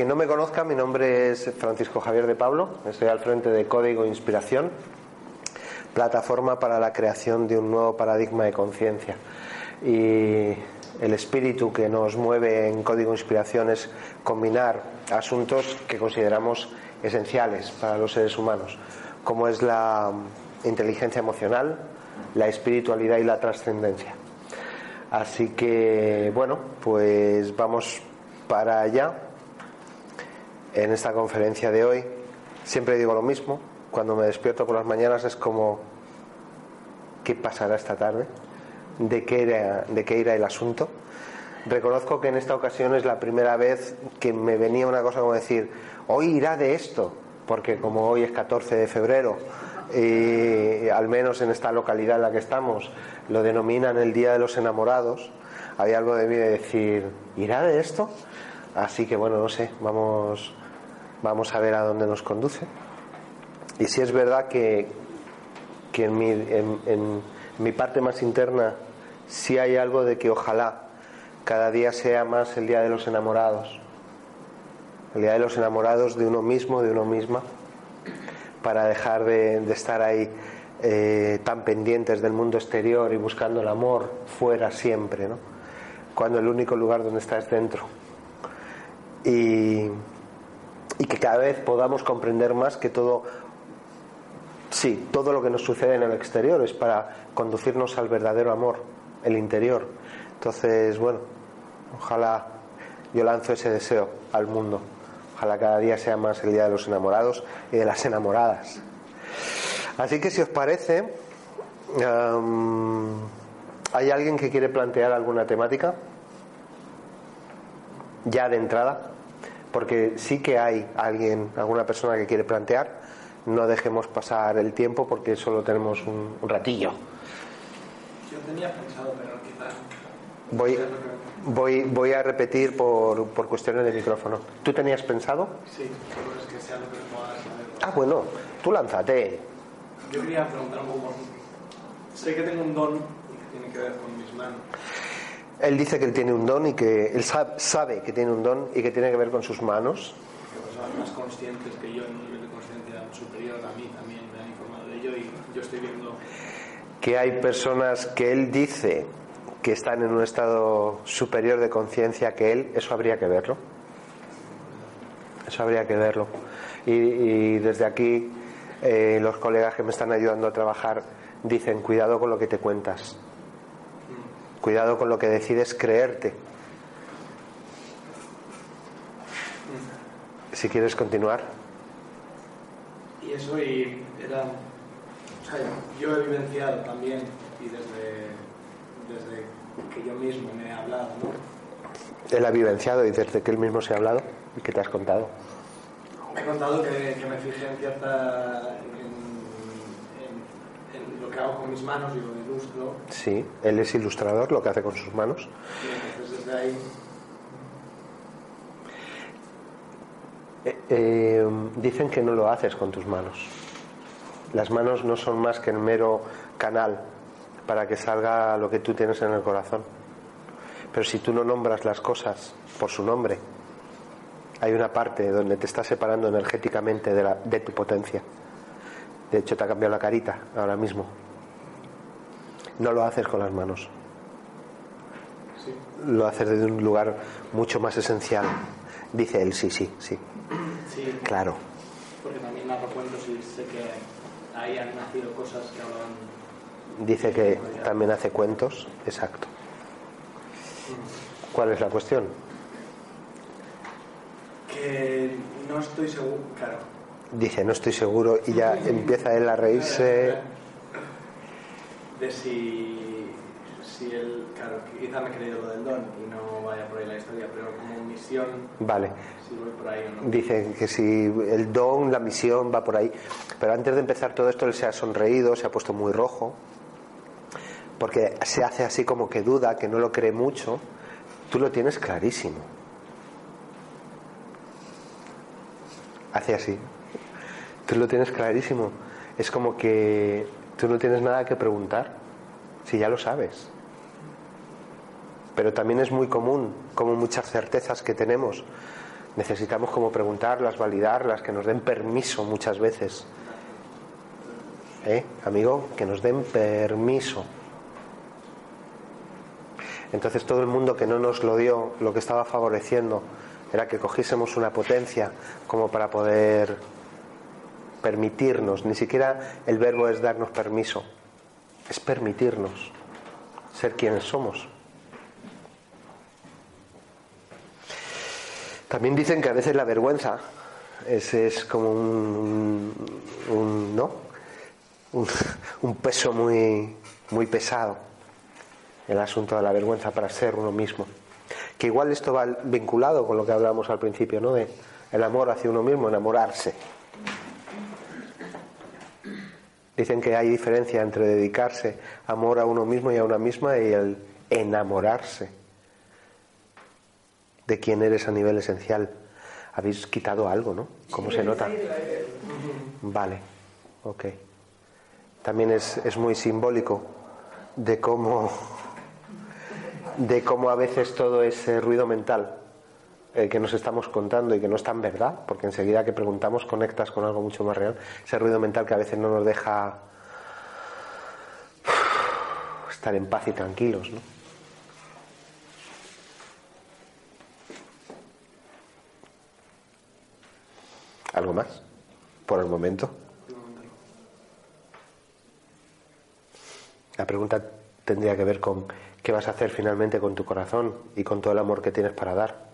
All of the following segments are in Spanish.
Quien no me conozca, mi nombre es Francisco Javier de Pablo, estoy al frente de Código Inspiración, plataforma para la creación de un nuevo paradigma de conciencia. Y el espíritu que nos mueve en Código Inspiración es combinar asuntos que consideramos esenciales para los seres humanos, como es la inteligencia emocional, la espiritualidad y la trascendencia. Así que, bueno, pues vamos para allá en esta conferencia de hoy. Siempre digo lo mismo, cuando me despierto por las mañanas es como, ¿qué pasará esta tarde? ¿De qué irá, de qué irá el asunto? Reconozco que en esta ocasión es la primera vez que me venía una cosa como decir, hoy irá de esto, porque como hoy es 14 de febrero, y al menos en esta localidad en la que estamos, lo denominan el Día de los Enamorados, había algo de mí de decir, ¿irá de esto? Así que bueno, no sé, vamos, vamos a ver a dónde nos conduce. Y si es verdad que, que en, mi, en, mi parte más interna sí hay algo de que ojalá cada día sea más el día de los enamorados, el día de los enamorados de uno mismo, de uno misma, para dejar de, de estar ahí eh, tan pendientes del mundo exterior y buscando el amor fuera siempre, ¿no? cuando el único lugar donde está es dentro. Y, y que cada vez podamos comprender más que todo, sí, todo lo que nos sucede en el exterior es para conducirnos al verdadero amor, el interior. Entonces, bueno, ojalá yo lanzo ese deseo al mundo. Ojalá cada día sea más el día de los enamorados y de las enamoradas. Así que si os parece, um, ¿hay alguien que quiere plantear alguna temática? Ya de entrada, porque sí que hay alguien, alguna persona que quiere plantear. No dejemos pasar el tiempo porque solo tenemos un, un ratillo. Yo tenía pensado, pero quizás. Voy, voy, voy a repetir por, por cuestiones de micrófono. ¿Tú tenías pensado? Sí, pero es que sea lo que pueda saber. Ah, bueno, tú lánzate. Yo quería preguntar un poco. Sé que tengo un don que tiene que ver con mis manos. Él dice que él tiene un don y que él sab- sabe que tiene un don y que tiene que ver con sus manos. Personas más conscientes que yo, en un nivel de conciencia superior a mí, también me han informado de ello y yo estoy viendo. Que hay personas que él dice que están en un estado superior de conciencia que él, eso habría que verlo. Eso habría que verlo. Y, y desde aquí eh, los colegas que me están ayudando a trabajar dicen cuidado con lo que te cuentas. Cuidado con lo que decides creerte. Si quieres continuar. Y eso y era. O sea, yo he vivenciado también y desde, desde que yo mismo me he hablado, ¿no? Él ha vivenciado y desde que él mismo se ha hablado y que te has contado. He contado que, que me fijé en cierta. En lo que hago con mis manos y lo ilustro. Sí, él es ilustrador, lo que hace con sus manos. Y entonces desde ahí. Eh, eh, dicen que no lo haces con tus manos. Las manos no son más que el mero canal para que salga lo que tú tienes en el corazón. Pero si tú no nombras las cosas por su nombre, hay una parte donde te estás separando energéticamente de, la- de tu potencia. De hecho, te ha cambiado la carita ahora mismo. No lo haces con las manos. Sí. Lo haces desde un lugar mucho más esencial. Dice él, sí, sí, sí. Sí, Claro. porque también narro cuentos y sé que ahí han nacido cosas que hablan. Dice que también hace cuentos. Exacto. ¿Cuál es la cuestión? Que no estoy seguro, claro. Dice, no estoy seguro y ya empieza él a reírse. De si, si él, claro, quizá me he creído lo del don y no vaya por ahí la historia, pero como misión, Vale. si voy por ahí o no. Dice que si el don, la misión va por ahí. Pero antes de empezar todo esto, él se ha sonreído, se ha puesto muy rojo, porque se hace así como que duda, que no lo cree mucho. Tú lo tienes clarísimo. Hace así. Tú lo tienes clarísimo. Es como que tú no tienes nada que preguntar, si ya lo sabes. Pero también es muy común, como muchas certezas que tenemos, necesitamos como preguntarlas, validarlas, que nos den permiso muchas veces. ¿Eh, amigo? Que nos den permiso. Entonces todo el mundo que no nos lo dio, lo que estaba favoreciendo era que cogiésemos una potencia como para poder permitirnos. Ni siquiera el verbo es darnos permiso, es permitirnos ser quienes somos. También dicen que a veces la vergüenza es, es como un, un- ¿no? Un, un peso muy, muy pesado, el asunto de la vergüenza para ser uno mismo. Que igual esto va vinculado con lo que hablábamos al principio, ¿no? De el amor hacia uno mismo, enamorarse. Dicen que hay diferencia entre dedicarse amor a uno mismo y a una misma y el enamorarse de quién eres a nivel esencial. Habéis quitado algo, ¿no? ¿Cómo se nota? Vale, ok. También es, es muy simbólico de cómo, de cómo a veces todo ese ruido mental eh, que nos estamos contando y que no es tan verdad, porque enseguida que preguntamos conectas con algo mucho más real, ese ruido mental que a veces no nos deja estar en paz y tranquilos, ¿no? ¿Algo más? Por el momento. La pregunta tendría que ver con qué vas a hacer finalmente con tu corazón y con todo el amor que tienes para dar.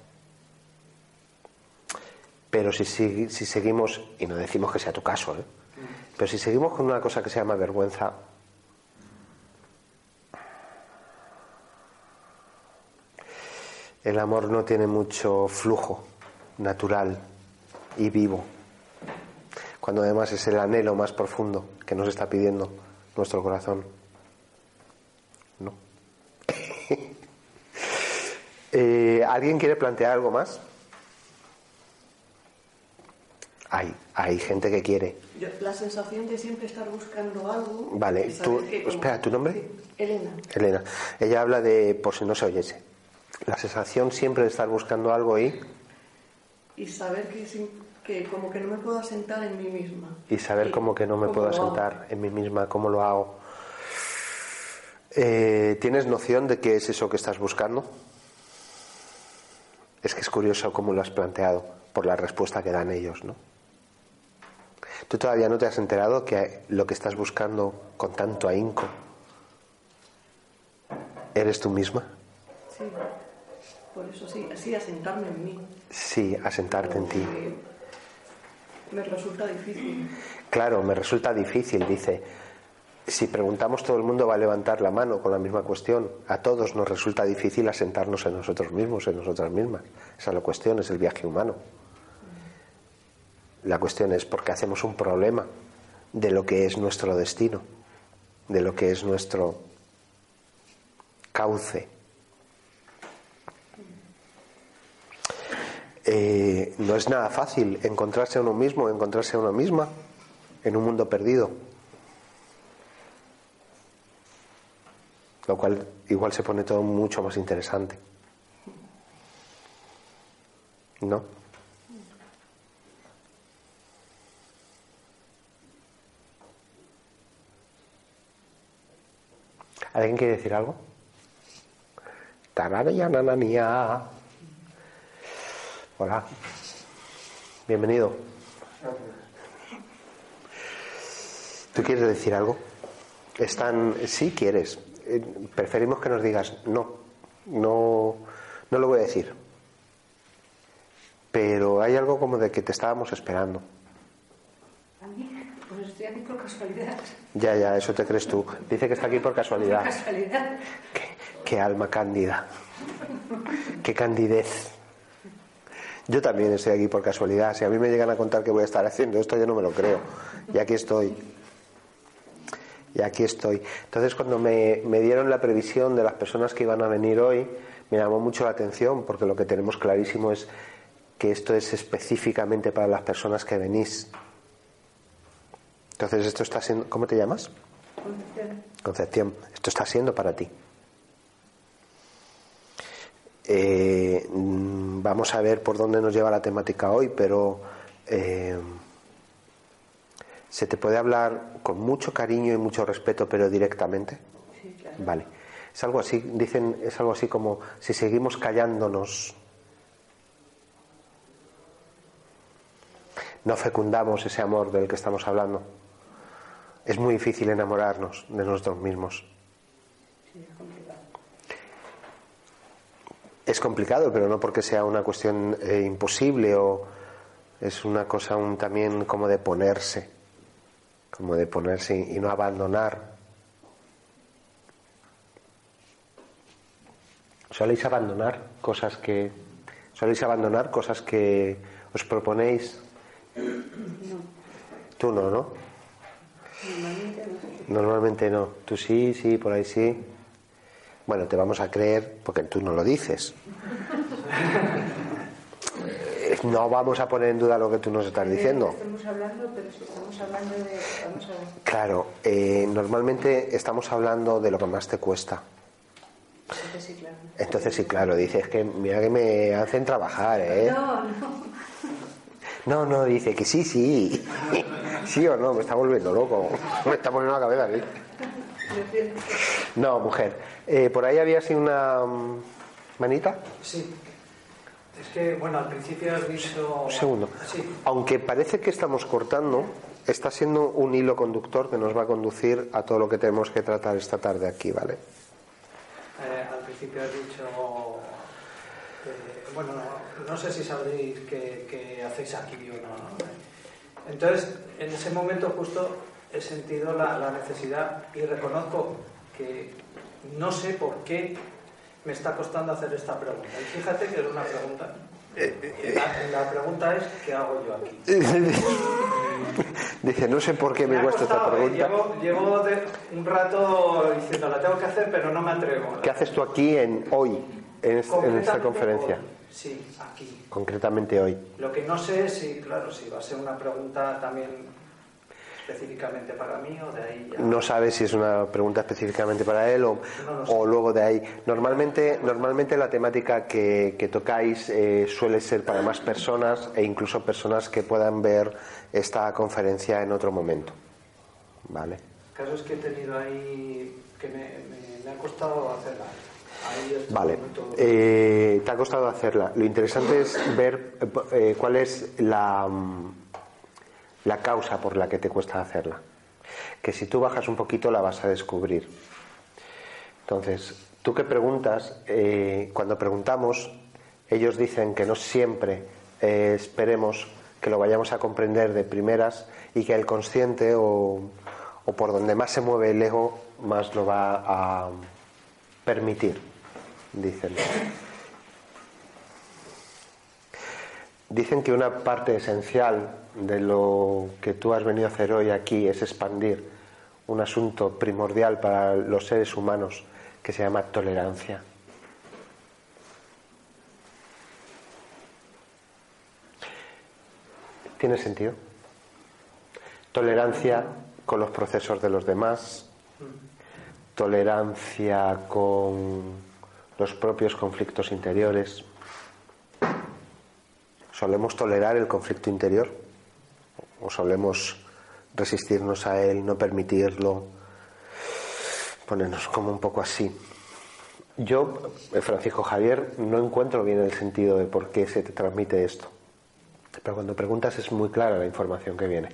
Pero si, si, si seguimos, y no decimos que sea tu caso, ¿eh? pero si seguimos con una cosa que se llama vergüenza, el amor no tiene mucho flujo natural y vivo, cuando además es el anhelo más profundo que nos está pidiendo nuestro corazón. ¿No? Eh, ¿Alguien quiere plantear algo más? Hay, hay gente que quiere. Yo, la sensación de siempre estar buscando algo. Vale, tú- que espera, ¿tu nombre? Sí, Elena. Elena, ella habla de, por si no se oyese, la sensación siempre de estar buscando algo y, Y saber que, que como que no me puedo asentar en mí misma. y saber Y como que no me puedo hago. asentar en mí misma, cómo lo hago. Eh, ¿Tienes noción de qué es eso que estás buscando? Es que es curioso cómo lo has planteado, por la respuesta que dan ellos, ¿no? ¿Tú todavía no te has enterado que lo que estás buscando con tanto ahínco eres tú misma? Sí. Por eso sí, así asentarme en mí. Sí, asentarte en ti. Me resulta difícil. Claro, me resulta difícil, dice. Si preguntamos, todo el mundo va a levantar la mano con la misma cuestión. A todos nos resulta difícil asentarnos en nosotros mismos, en nosotras mismas. Esa es la cuestión, es el viaje humano. La cuestión es porque hacemos un problema de lo que es nuestro destino, de lo que es nuestro cauce. Eh, no es nada fácil encontrarse a uno mismo, encontrarse a uno misma en un mundo perdido. Lo cual igual se pone todo mucho más interesante. ¿No? ¿Alguien quiere decir algo? Tarananananía. Hola. Bienvenido. ¿Tú quieres decir algo? Están, sí quieres. Eh, Preferimos que nos digas no. No, no lo voy a decir. Pero hay algo como de que te estábamos esperando. Pues estoy aquí por casualidad. Ya, ya, eso te crees tú. Dice que está aquí por casualidad. Casualidad. Qué, qué alma cándida. Qué candidez. Yo también estoy aquí por casualidad. Si a mí me llegan a contar que voy a estar haciendo esto, yo no me lo creo. Y aquí estoy. Y aquí estoy. Entonces, cuando me, me dieron la previsión de las personas que iban a venir hoy, me llamó mucho la atención porque lo que tenemos clarísimo es que esto es específicamente para las personas que venís. Entonces, esto está siendo. ¿Cómo te llamas? Concepción. Concepción, esto está siendo para ti. Eh, mm, vamos a ver por dónde nos lleva la temática hoy, pero eh, se te puede hablar con mucho cariño y mucho respeto, pero directamente. Sí, claro. Vale. Es algo así, dicen, es algo así como si seguimos callándonos, no fecundamos ese amor del que estamos hablando. Es muy difícil enamorarnos de nosotros mismos. Sí, es complicado. Es complicado, pero no porque sea una cuestión eh, imposible o es una cosa un- también como de ponerse, como de ponerse y, y no abandonar. Soléis abandonar cosas que soléis abandonar cosas que os proponéis. No, Tú no, ¿no? Normalmente no. Normalmente no. Tú sí, sí, por ahí sí. Bueno, te vamos a creer porque tú no lo dices. Eh, No vamos a poner en duda lo que tú nos estás diciendo. Estamos hablando, pero si estamos hablando de. Vamos a ver. Claro, eh, normalmente estamos hablando de lo que más te cuesta. Entonces sí, claro. Entonces sí, claro, dices que mira que me hacen trabajar, ¿eh? No, no. No, no, dice que sí, sí. Sí o no, me está volviendo loco. Me está poniendo la cabeza. Prefiero- No, mujer. Eh, por ahí había así una mm, manita. Sí. Es que, bueno, al principio has dicho... Un segundo. Sí. Aunque parece que estamos cortando, está siendo un hilo conductor que nos va a conducir a todo lo que tenemos que tratar esta tarde aquí, ¿vale? Eh, al principio has dicho... que- bueno, no, sé si sabréis qué, hacéis aquí o ¿no? Entonces, en ese momento justo he sentido la, la necesidad y reconozco que no sé por qué me está costando hacer esta pregunta. Y fíjate que es una pregunta. La, la pregunta es, ¿qué hago yo aquí? Dice, no sé por qué me ha cuesta esta ¿eh? pregunta. Llevo, llevo de- un rato diciendo, la tengo que hacer, pero no me atrevo. ¿Qué haces tú aquí en hoy, en, es- en esta conferencia? hoy. Sí, aquí. Concretamente hoy. Lo que no sé es si, claro, si va a ser una pregunta también específicamente para mí o de ahí ya. No sabes si es una pregunta específicamente para él o, No o luego de ahí. Normalmente, normalmente la temática que, que tocáis eh, suele ser para más personas e incluso personas que puedan ver esta conferencia en otro momento. ¿Vale? El caso es que he tenido ahí que me, me- me ha costado hacerla. Vale. Eh, te ha costado hacerla. Lo interesante es ver eh, eh, cuál es la, mm, la causa por la que te cuesta hacerla. Que si tú bajas un poquito la vas a descubrir. Entonces, tú que preguntas, cuando preguntamos, ellos dicen que no siempre esperemos que lo vayamos a comprender de primeras y que el consciente o, o por donde más se mueve el ego más lo va a permitir, dicen. Dicen que una parte esencial de lo que tú has venido a hacer hoy aquí es expandir un asunto primordial para los seres humanos que se llama tolerancia. ¿Tiene sentido? Tolerancia con los procesos de los demás, tolerancia con los propios conflictos interiores. ¿Solemos tolerar el conflicto interior? ¿O solemos resistirnos a él, no permitirlo? ponernos como un poco así. Yo, eh, Francisco Javier, no encuentro bien el sentido de por qué se te transmite esto. Pero cuando preguntas es muy clara la información que viene.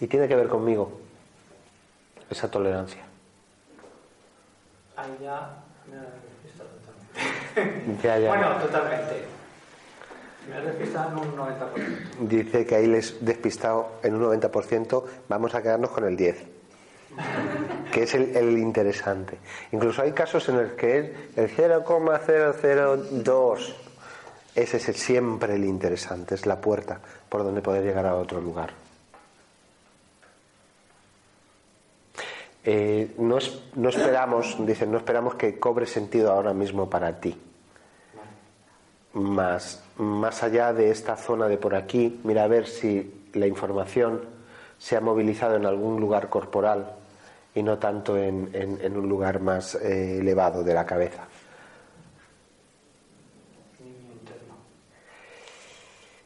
Y tiene que ver conmigo, esa tolerancia. Ahí ya me has despistado totalmente. Bueno, totalmente. Me has despistado en un 90%. Dice que ahí les despistado en un 90%, vamos a quedarnos con el 10%, que es el, el interesante. Incluso hay casos en los que es el 0,002. Ese es el- siempre el interesante, es la puerta por donde poder llegar a otro lugar. Eh, no, es- no esperamos, dicen, no esperamos que cobre sentido ahora mismo para ti. Más, más allá de esta zona de por aquí, mira a ver si la información se ha movilizado en algún lugar corporal y no tanto en, un lugar más eh, elevado de la cabeza. Niño interno.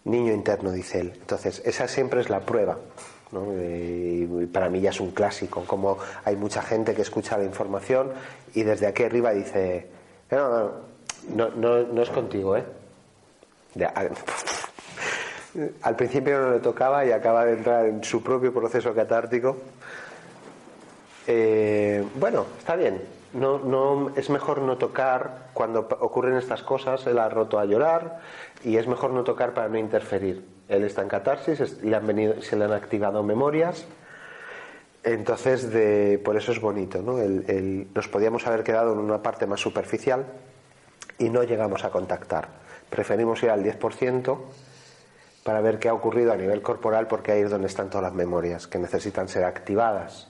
Niño interno, dice él. Entonces, esa siempre es la prueba. Para mí ya es un clásico, como hay mucha gente que escucha la información y desde aquí arriba dice, no, no, no, es contigo, ¿eh? Al, principio no le tocaba y acaba de entrar en su propio proceso catártico. Eh, bueno, está bien. No, no, es mejor no tocar cuando ocurren estas cosas. Él ha roto a llorar y es mejor no tocar para no interferir. Él está en catarsis, le han venido, se le han activado memorias. Entonces, de, por eso es bonito. ¿no? El- el- nos podíamos haber quedado en una parte más superficial y no llegamos a contactar. Preferimos ir al 10% para ver qué ha ocurrido a nivel corporal porque ahí es donde están todas las memorias que necesitan ser activadas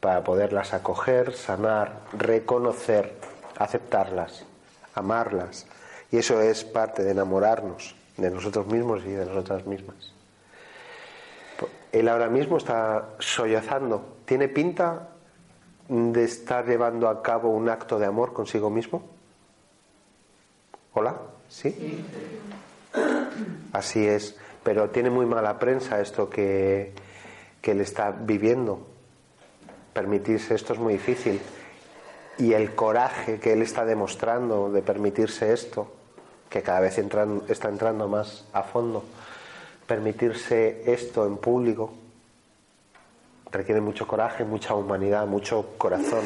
para poderlas acoger, sanar, reconocer, aceptarlas, amarlas. Y eso es parte de enamorarnos de nosotros mismos y de nosotras mismas. Él ahora mismo está sollozando. ¿Tiene pinta de estar llevando a cabo un acto de amor consigo mismo? ¿Hola? ¿Sí? Así es. Pero tiene muy mala prensa esto que, que él está viviendo. Permitirse esto es muy difícil. Y el coraje que él está demostrando de permitirse esto, que cada vez entran- está entrando más a fondo, permitirse esto en público, requiere mucho coraje, mucha humanidad, mucho corazón.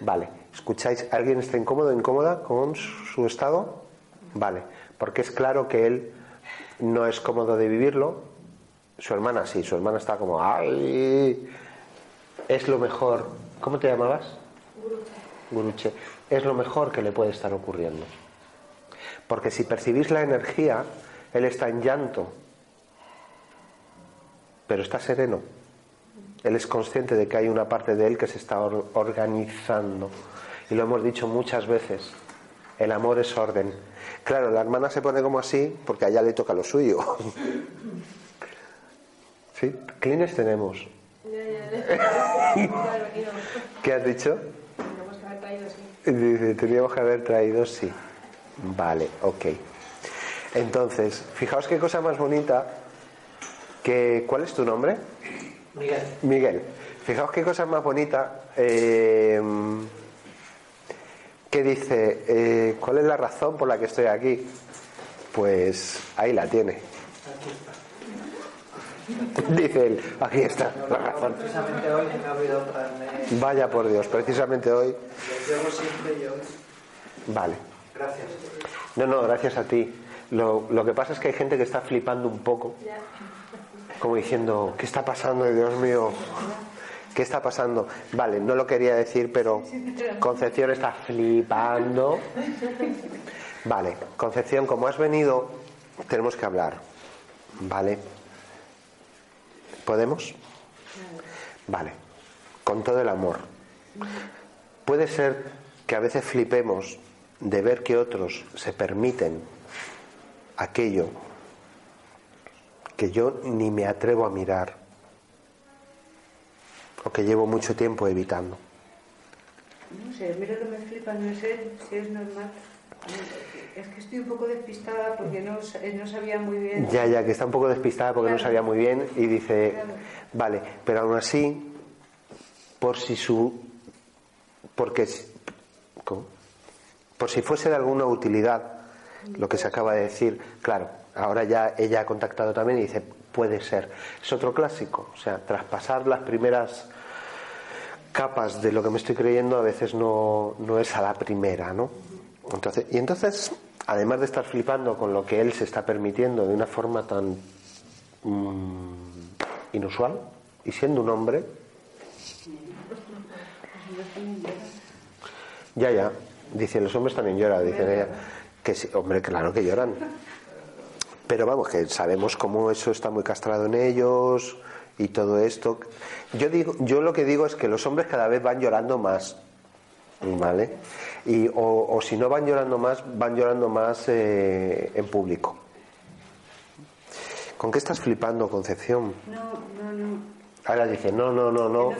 Vale, ¿escucháis? ¿Alguien está incómodo, incómoda con su estado? Vale, porque es claro que él no es cómodo de vivirlo. Su hermana sí, su hermana está como, ¡ay! Es lo mejor. ¿Cómo te llamabas? Guruche. Es lo mejor que le puede estar ocurriendo. Porque si percibís la energía, él está en llanto, pero está sereno. Él es consciente de que hay una parte de él que se está or- organizando. Y lo hemos dicho muchas veces. El amor es orden. Claro, la hermana se pone como así porque a ella le toca lo suyo. ¿Sí? Clines tenemos. ¿Qué has dicho? Tenemos que haber traído así. Dice, teníamos que haber traído sí. Vale, ok. Entonces, fijaos qué cosa más bonita. Que, ¿Cuál es tu nombre? Miguel, Miguel. Fijaos qué cosa más bonita. eh, que dice, eh, ¿cuál es la razón por la que estoy aquí? Pues ahí la tiene. Dice él, aquí está la razón. Precisamente hoy ha olvidado traerme. Vaya por Dios, precisamente hoy. Llevo siempre. Vale. Gracias. No, no, gracias a ti. Lo, lo que pasa es que hay gente que está flipando un poco, como diciendo, ¿qué está pasando, Dios mío? ¿Qué está pasando? Vale, no lo quería decir, pero Concepción está flipando. Vale, Concepción, como has venido, tenemos que hablar. ¿Vale? ¿Podemos? Vale, con todo el amor. Puede ser que a veces flipemos de ver que otros se permiten aquello que yo ni me atrevo a mirar o que llevo mucho tiempo evitando. No sé, mira que me flipa, no sé si es normal. Es que estoy un poco despistada porque no, sa- no sabía muy bien. Ya, ya, que está un poco despistada porque no sabía muy bien y dice, Claro. vale, pero aún así por si su. Porque. ¿cómo? Por si fuese de alguna utilidad lo que se acaba de decir, claro, ahora ya ella ha contactado también y dice, puede ser. Es otro clásico, o sea, traspasar las primeras capas de lo que me estoy creyendo a veces no, no es a la primera, ¿no? Entonces, y entonces, además de estar flipando con lo que él se está permitiendo de una forma tan mm, inusual, y siendo un hombre, ya, ya, dice, los hombres también lloran, dicen ella, que sí, hombre, claro que lloran. Pero vamos, que sabemos cómo eso está muy castrado en ellos y todo esto. Yo digo, yo lo que digo es que los hombres cada vez van llorando más, ¿vale? Y, o, o si no van llorando más, van llorando más eh, en público. ¿Con qué estás flipando, Concepción? No, no, no. Ahora dice, no, no, no, no, no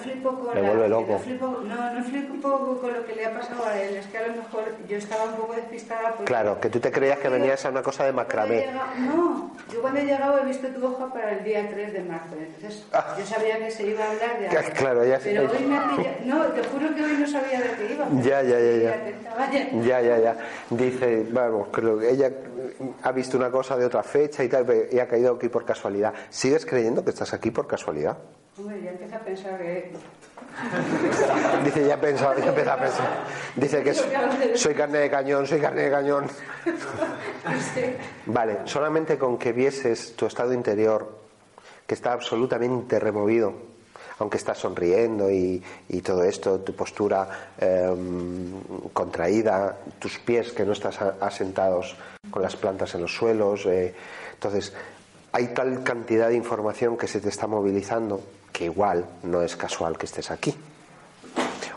me vuelve loco. No, flipo, no, no flipo un poco con lo que le ha pasado a él. Es que a lo mejor yo estaba un poco despistada. Porque Claro, que tú te creías que venías a una cosa de macramé. llegado- no, yo cuando he llegado he visto tu hoja para el día 3 de marzo. Entonces yo sabía que se iba a hablar de Ah. algo. Claro, ya. Pero hoy me ha pillado. No, te juro que hoy no sabía de qué iba. Ya, ya, ya, ya. Ya, ya, ya. Dice, vamos, creo que ella ha visto una cosa de otra fecha y tal, y ha caído aquí por casualidad. ¿Sigues creyendo que estás aquí por casualidad? Hombre, ya empieza a pensar que. Dice, ya he pensado, ya empieza a pensar. Dice que soy carne de cañón, soy carne de cañón. Vale, solamente con que vieses tu estado interior, que está absolutamente removido, aunque estás sonriendo y, y todo esto, tu postura eh, contraída, tus pies que no estás asentados con las plantas en los suelos. eh, entonces, hay tal cantidad de información que se te está movilizando que igual no es casual que estés aquí.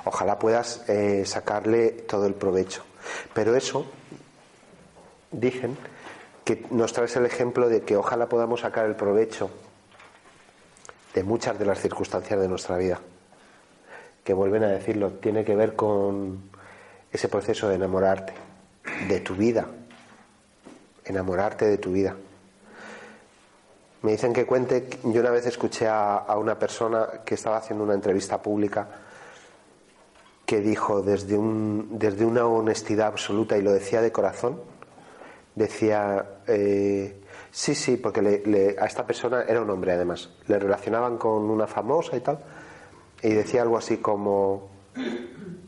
Ojalá puedas eh, sacarle todo el provecho. Pero eso, dicen, que nos traes el ejemplo de que ojalá podamos sacar el provecho de muchas de las circunstancias de nuestra vida. Que vuelven a decirlo, tiene que ver con ese proceso de enamorarte, de tu vida, enamorarte de tu vida. Me dicen que cuente, yo una vez escuché a, una persona que estaba haciendo una entrevista pública que dijo desde, un, desde una honestidad absoluta y lo decía de corazón, decía, eh, sí, sí, porque le- a esta persona era un hombre además, le relacionaban con una famosa y tal, y decía algo así como,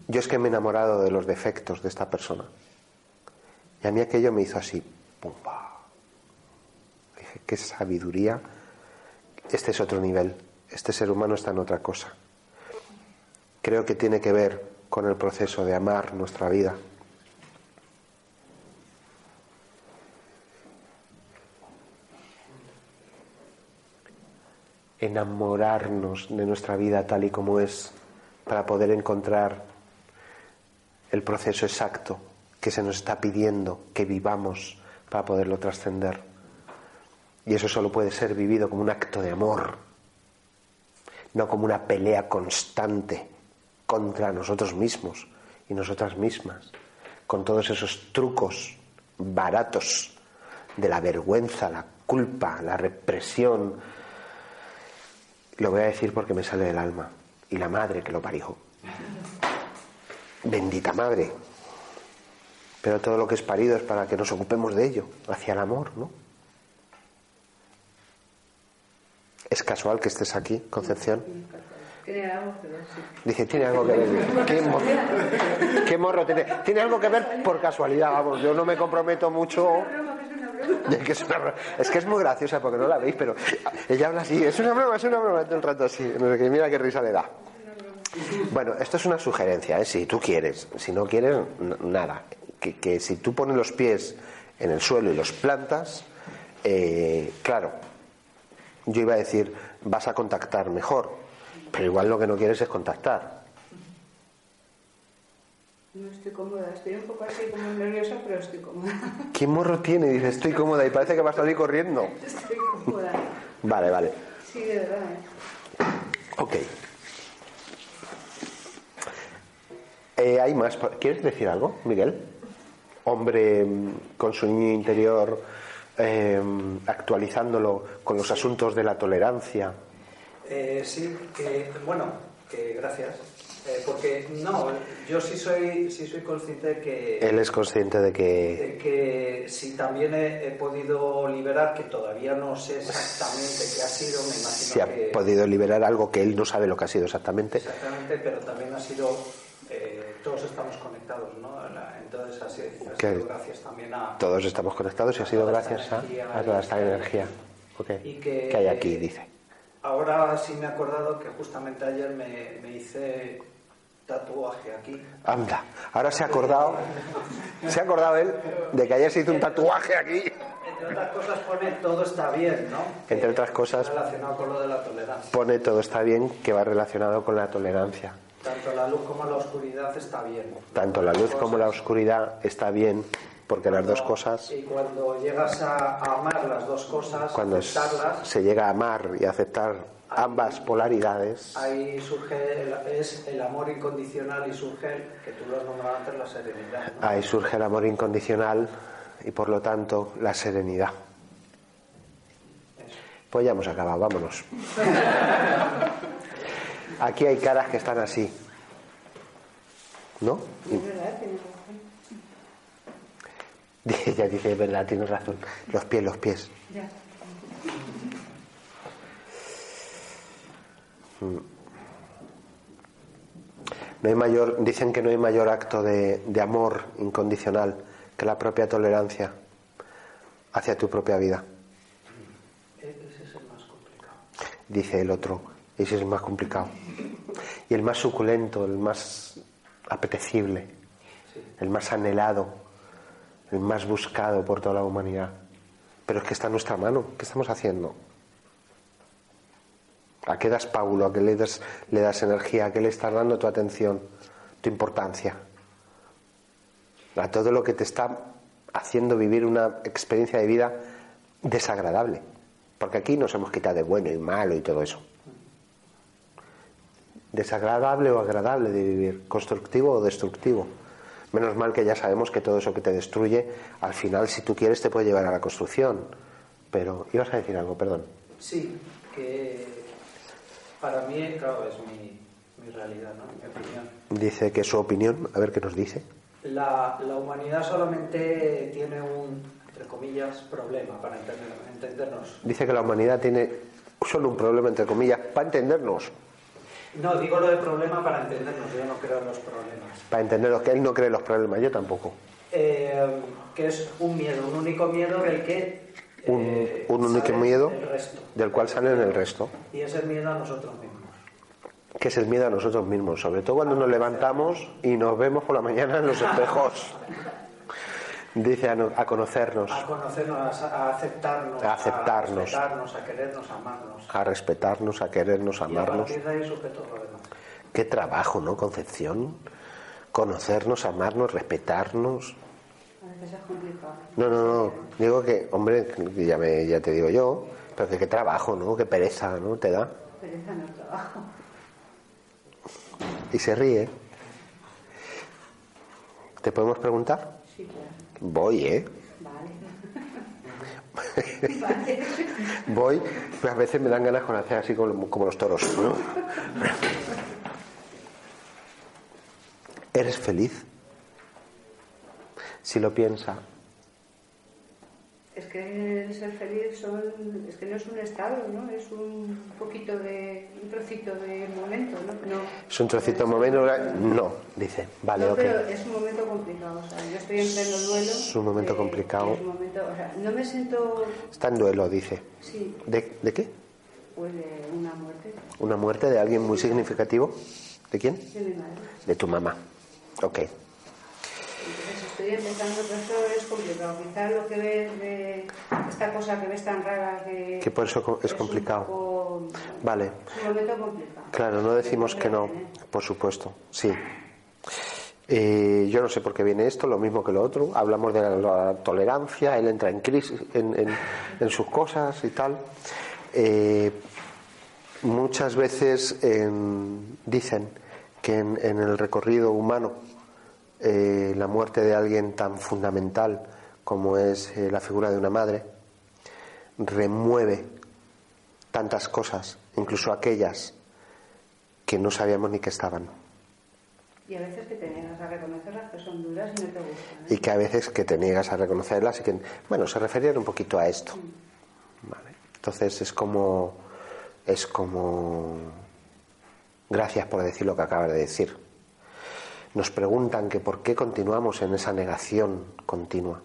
yo es que me he enamorado de los defectos de esta persona. Y a mí aquello me hizo así, pumba. Dije, qué sabiduría. Este es otro nivel. Este ser humano está en otra cosa. Creo que tiene que ver con el proceso de amar nuestra vida. Enamorarnos de nuestra vida tal y como es para poder encontrar el proceso exacto que se nos está pidiendo que vivamos para poderlo trascender. Y eso solo puede ser vivido como un acto de amor, no como una pelea constante contra nosotros mismos y nosotras mismas, con todos esos trucos baratos de la vergüenza, la culpa, la represión. Lo voy a decir porque me sale del alma. Y la madre que lo parió. Bendita madre. Pero todo lo que es parido es para que nos ocupemos de ello, hacia el amor, ¿no? ¿Es casual que estés aquí, Concepción? Tiene algo que ver, sí. Dice, tiene algo que ver. ¿Qué, mo- qué morro tiene? Tiene algo que ver por casualidad, vamos. Yo no me comprometo mucho. Es una broma. Es que es, una broma. Es que es muy graciosa porque no la veis, pero ella habla así. Es una broma, es una broma todo el rato así. Mira qué risa le da. Bueno, esto es una sugerencia, ¿eh? si tú quieres. Si no quieres, nada. Que, que si tú pones los pies en el suelo y los plantas, eh, claro, yo iba a decir, vas a contactar mejor, pero igual lo que no quieres es contactar. No estoy cómoda, estoy un poco así como nerviosa, pero estoy cómoda. ¿Qué morro tiene? Dice, estoy cómoda y parece que va a salir corriendo. Estoy cómoda. Vale, vale. Sí, de verdad, ¿eh? Ok. Eh, hay más. ¿Quieres decir algo, Miguel? Hombre mm, con su niño interior eh, actualizándolo con los asuntos de la tolerancia. Eh, sí, que, bueno, que gracias. Eh, porque no, yo sí soy, sí soy consciente de que, Él es consciente de que de que si también he, he podido liberar, que todavía no sé exactamente qué ha sido, me imagino se ha que... podido liberar algo que él no sabe lo que ha sido exactamente. Exactamente, pero también ha sido, eh, todos estamos conectados, ¿no? Entonces ha sido, ha sido gracias también a... Todos estamos conectados y ha sido gracias a, energía a toda esta energía ok, y que- que hay aquí, dice. Ahora sí me he acordado que justamente ayer me, me hice tatuaje aquí. Anda, ahora se ha acordado, se ha acordado él de que ayer se hizo un tatuaje aquí. Entre otras cosas pone todo está bien, ¿no? Entre otras cosas- Relacionado con lo de la tolerancia. Pone todo está bien que va relacionado con la tolerancia. Tanto la luz como la oscuridad está bien. Tanto la luz como la oscuridad está bien porque las dos cosas, Y cuando llegas a, a amar las dos cosas, cuando aceptarlas, se llega a amar y aceptar ambas polaridades, ahí surge el, es el amor incondicional y surge, que tú lo has nombrado antes, la serenidad. ¿no? ahí surge el amor incondicional y por lo tanto la serenidad. Eso. Pues ya hemos acabado, vámonos. Aquí hay caras que están así. ¿No? Y- Es verdad, tienes razón. Ella dice, es verdad, tienes razón. Los pies, los pies. Ya. No hay mayor, dicen que no hay mayor acto de, de amor incondicional que la propia tolerancia hacia tu propia vida. Ese es el más complicado. Dice el otro. Ese es el más complicado. Y el más suculento, el más apetecible, el más anhelado, el más buscado por toda la humanidad. Pero es que está en nuestra mano. ¿Qué estamos haciendo? ¿A qué das Paulo? ¿A qué le das, le das energía? ¿A qué le estás dando tu atención, tu importancia? A todo lo que te está haciendo vivir una experiencia de vida desagradable. Porque aquí nos hemos quitado de bueno y malo y todo eso. Desagradable o agradable de vivir, constructivo o destructivo. Menos mal que ya sabemos que todo eso que te destruye, al final, si tú quieres, te puede llevar a la construcción. Pero, ibas a decir algo, perdón. Sí, que para mí, claro, es mi, mi realidad, ¿no? mi opinión. Dice que su opinión, a ver qué nos dice. La, la humanidad solamente tiene un, entre comillas, problema para entender- entendernos. Dice que la humanidad tiene solo un problema, entre comillas, para entendernos. No, digo lo de problema para entendernos, yo no creo en los problemas. Para entendernos, que él no cree en los problemas, yo tampoco. Eh, que es un miedo, un único miedo del que... Un, eh, un único miedo El resto. del cual salen el resto. Y es el miedo a nosotros mismos. que es el miedo a nosotros mismos, sobre todo cuando nos levantamos y nos vemos por la mañana en los espejos. Dice a, no- a conocernos, A conocernos, a, a aceptarnos, A aceptarnos. a respetarnos, a querernos, a amarnos. a respetarnos, a querernos, a Y a amarnos. partir de ahí todo lo demás. Qué trabajo, ¿no, Concepción? Conocernos, amarnos, respetarnos. A veces es complicado. No, no, no. Digo que, hombre, que ya, me, ya te digo yo, pero que qué trabajo, ¿no? Qué pereza, ¿no? Te da. Pereza no es trabajo. Y se ríe. ¿Te podemos preguntar? Sí, claro. Voy, ¿eh? Vale. Voy, pues a veces me dan ganas con hacer así como, como los toros, ¿no? ¿Eres feliz? Si lo piensa, Es que el ser feliz son, es que no es un estado, ¿no? Es un poquito de, un trocito de momento, ¿no? no es un trocito de momento. No, dice, vale, no, ok. pero es un momento complicado, o sea, yo estoy en pleno duelo. Es un momento de- complicado. es un momento, o sea, no me siento, Está en duelo, dice. sí, ¿De, de qué? pues de una muerte ¿Una muerte de alguien muy significativo? ¿De quién? de mi madre. De tu mamá. Ok. Estoy empezando, pero esto es complicado. Quizás lo que ves de esta cosa que ves tan rara que... Que por eso es complicado. poco- Vale. Es un momento complicado. Claro, no decimos que no, por supuesto, sí. Eh, yo no sé por qué viene esto, lo mismo que lo otro. Hablamos de la, la tolerancia, él entra en crisis, en, en- en sus cosas y tal. Eh, muchas veces en- dicen que en, en el recorrido humano eh, la muerte de alguien tan fundamental como es eh, la figura de una madre remueve tantas cosas, incluso aquellas que no sabíamos ni que estaban. Y a veces que te niegas a reconocerlas que son duras y no te gustan. ¿eh? Y que a veces que te niegas a reconocerlas y que, bueno, se referían un poquito a esto. Vale. Entonces es como, es como, gracias por decir lo que acabas de decir. Nos preguntan que por qué continuamos en esa negación continua.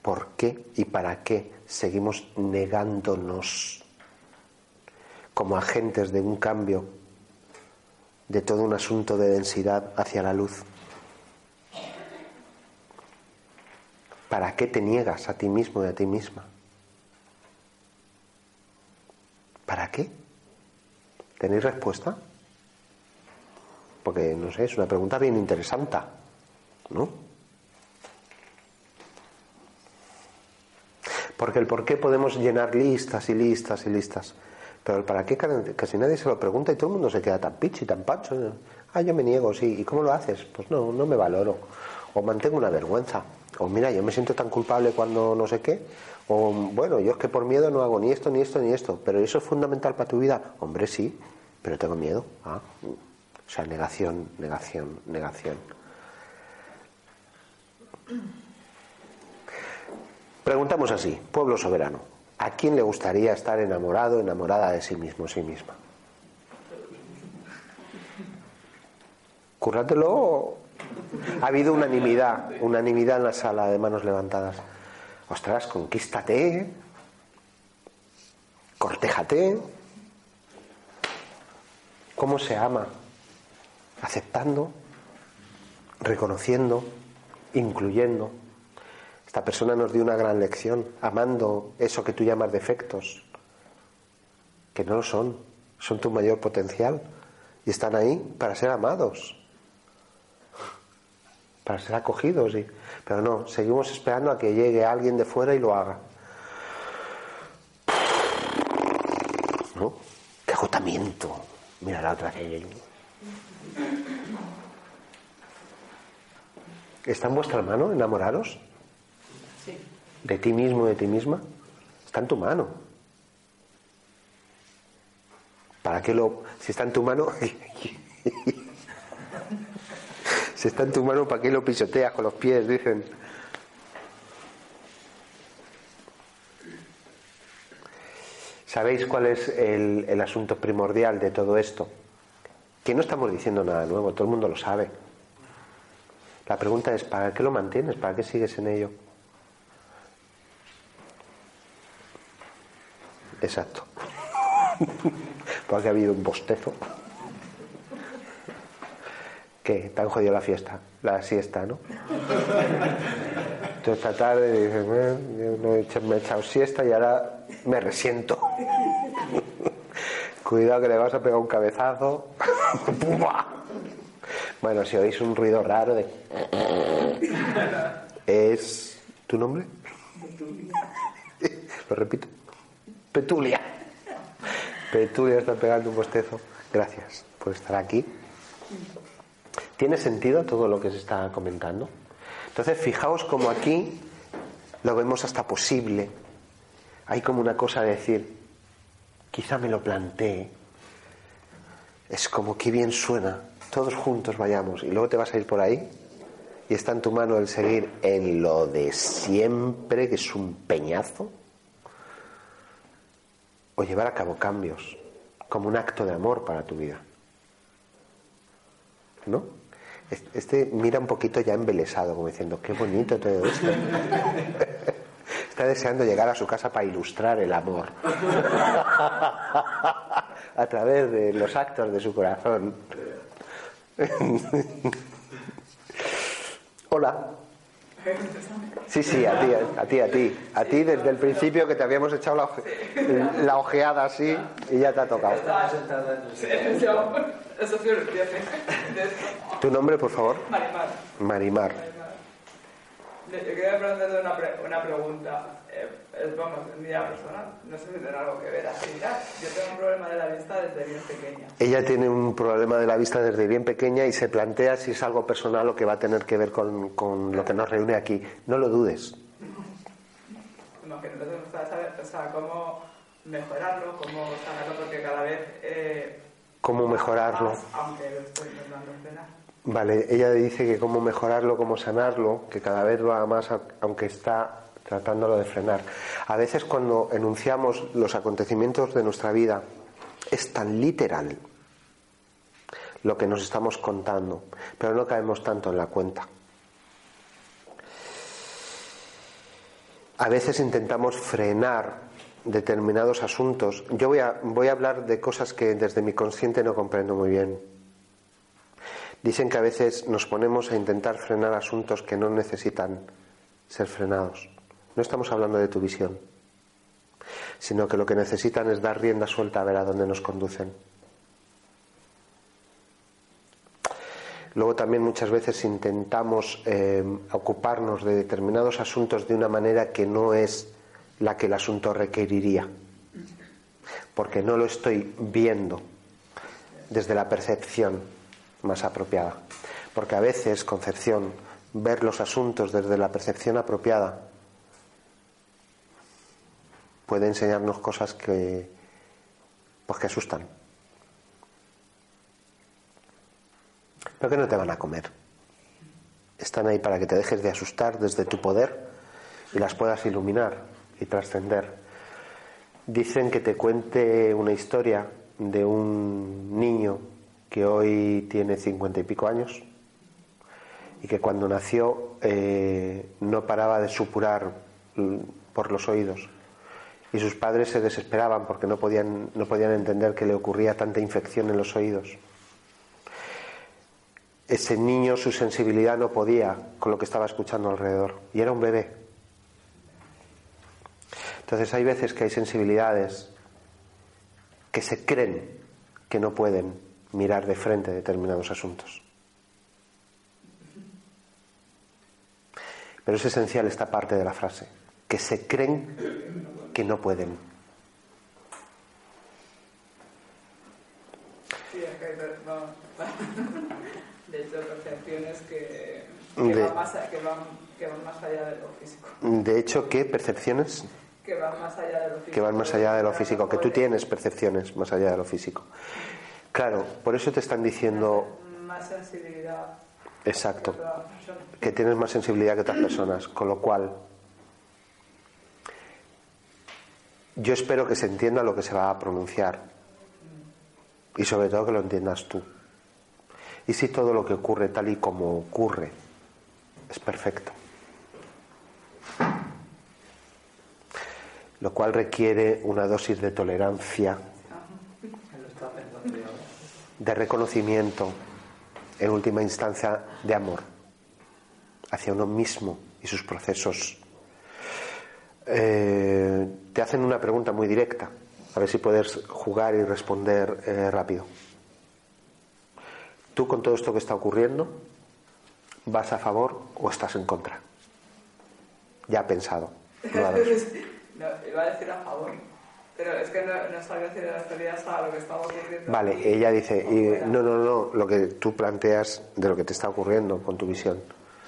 ¿Por qué y para qué seguimos negándonos como agentes de un cambio, de todo un asunto de densidad hacia la luz? ¿Para qué te niegas a ti mismo y a ti misma? ¿Para qué? ¿Tenéis respuesta? Porque, no sé, es una pregunta bien interesante, ¿no? Porque el por qué podemos llenar listas y listas y listas. Pero el para qué casi nadie se lo pregunta y todo el mundo se queda tan pichi, tan pacho. Ah, yo me niego, sí. ¿Y cómo lo haces? Pues no, no me valoro. O mantengo una vergüenza. O mira, yo me siento tan culpable cuando no sé qué. O bueno, yo es que por miedo no hago ni esto, ni esto, ni esto. Pero eso es fundamental para tu vida. Hombre, sí, pero tengo miedo. Ah. O sea, negación, negación, negación. Preguntamos así, pueblo soberano, ¿a quién le gustaría estar enamorado, enamorada de sí mismo, sí misma? Currátelo. Ha habido unanimidad, unanimidad en la sala de manos levantadas. Ostras, conquístate, cortéjate. ¿Cómo se ama? Aceptando, reconociendo, incluyendo. Esta persona nos dio una gran lección, amando eso que tú llamas defectos, que no lo son, son tu mayor potencial y están ahí para ser amados, para ser acogidos. Y... Pero no, seguimos esperando a que llegue alguien de fuera y lo haga. ¿No? ¡Qué agotamiento! Mira la otra que ¿Está en vuestra mano enamoraros? Sí. ¿De ti mismo, de ti misma? Está en tu mano. ¿Para qué lo.? Si está en tu mano. si está en tu mano, ¿para qué lo pisoteas con los pies? Dicen. ¿Sabéis cuál es el, el asunto primordial de todo esto? Que no estamos diciendo nada nuevo, todo el mundo lo sabe. La pregunta es, ¿para qué lo mantienes? ¿Para qué sigues en ello? Exacto. Porque ha habido un bostezo. ¿Qué? ¿Te han jodido la fiesta? La siesta, ¿no? Entonces esta tarde dices, "Eh, me he echado siesta y ahora me resiento. Cuidado que le vas a pegar un cabezazo. ¡Pumba! Bueno, si oís un ruido raro de... Es... ¿Tu nombre? Lo repito. Petulia. Petulia está pegando un bostezo. Gracias por estar aquí. ¿Tiene sentido todo lo que se está comentando? Entonces, fijaos como aquí lo vemos hasta posible. Hay como una cosa de decir, quizá me lo planteé. Es como que bien suena. Todos juntos vayamos y luego te vas a ir por ahí y está en tu mano el seguir en lo de siempre, que es un peñazo, o llevar a cabo cambios como un acto de amor para tu vida. ¿No? Es- Este mira un poquito ya embelesado, como diciendo, qué bonito todo esto. Está deseando llegar a su casa para ilustrar el amor a través de los actos de su corazón. Hola. Sí, sí, a ti, a ti, a ti. A ti desde el principio que te habíamos echado la, oje- la ojeada así y ya te ha tocado. ¿Tu nombre, por favor? Marimar. Marimar. Yo quería preguntarte una, pre- una pregunta. Eh, es, vamos, mía personal. No sé si tiene algo que ver así. ya. Yo tengo un problema de la vista desde bien pequeña. Ella tiene un problema de la vista desde bien pequeña y se plantea si es algo personal o que va a tener que ver con, con lo que nos reúne aquí. No lo dudes. Imagino, entonces me gustaría saber o sea, cómo mejorarlo, cómo sanarlo, porque cada vez eh, ¿Cómo mejorarlo? Más, aunque lo estoy intentando frenar. Vale, ella dice que cómo mejorarlo, cómo sanarlo, que cada vez haga más, aunque está tratándolo de frenar. A veces cuando enunciamos los acontecimientos de nuestra vida, es tan literal lo que nos estamos contando, pero no caemos tanto en la cuenta. A veces intentamos frenar determinados asuntos. Yo voy a, voy a hablar de cosas que desde mi consciente no comprendo muy bien. Dicen que a veces nos ponemos a intentar frenar asuntos que no necesitan ser frenados. No estamos hablando de tu visión, sino que lo que necesitan es dar rienda suelta a ver a dónde nos conducen. Luego también muchas veces intentamos eh, ocuparnos de determinados asuntos de una manera que no es la que el asunto requeriría, porque no lo estoy viendo desde la percepción más apropiada. Porque a veces, concepción, ver los asuntos desde la percepción apropiada puede enseñarnos cosas que, pues que asustan. pero que no te van a comer. Están ahí para que te dejes de asustar desde tu poder y las puedas iluminar y trascender. Dicen que te cuente una historia de un niño que hoy tiene cincuenta y pico años y que cuando nació eh, no paraba de supurar por los oídos y sus padres se desesperaban porque no podían, no podían entender que le ocurría tanta infección en los oídos ese niño, su sensibilidad no podía con lo que estaba escuchando alrededor. Y era un bebé. Entonces hay veces que hay sensibilidades que se creen que no pueden mirar de frente determinados asuntos. Pero es esencial esta parte de la frase, que se creen que no pueden. Sí, es que, de hecho, percepciones que, que, van más, que, van, que, van, más, allá de lo físico. De hecho, ¿qué percepciones? Que van más allá de lo físico. Que van más allá de lo físico, que tú tienes percepciones más allá de lo físico. Claro, por eso te están diciendo... Más sensibilidad. Exacto. Que tienes más sensibilidad que otras personas, con lo cual yo espero que se entienda lo que se va a pronunciar y sobre todo que lo entiendas tú. Y si todo lo que ocurre tal y como ocurre es perfecto. Lo cual requiere una dosis de tolerancia, de reconocimiento, en última instancia de amor hacia uno mismo y sus procesos. Eh, te hacen una pregunta muy directa, a ver si puedes jugar y responder eh, rápido. ¿Tú con todo esto que está ocurriendo vas a favor o estás en contra? Ya pensado. No, iba a decir a favor. Pero es que no, no sabía si la realidad estaba lo que estaba ocurriendo. Vale, ella dice, y, no, no, no, lo que tú planteas de lo que te está ocurriendo con tu visión.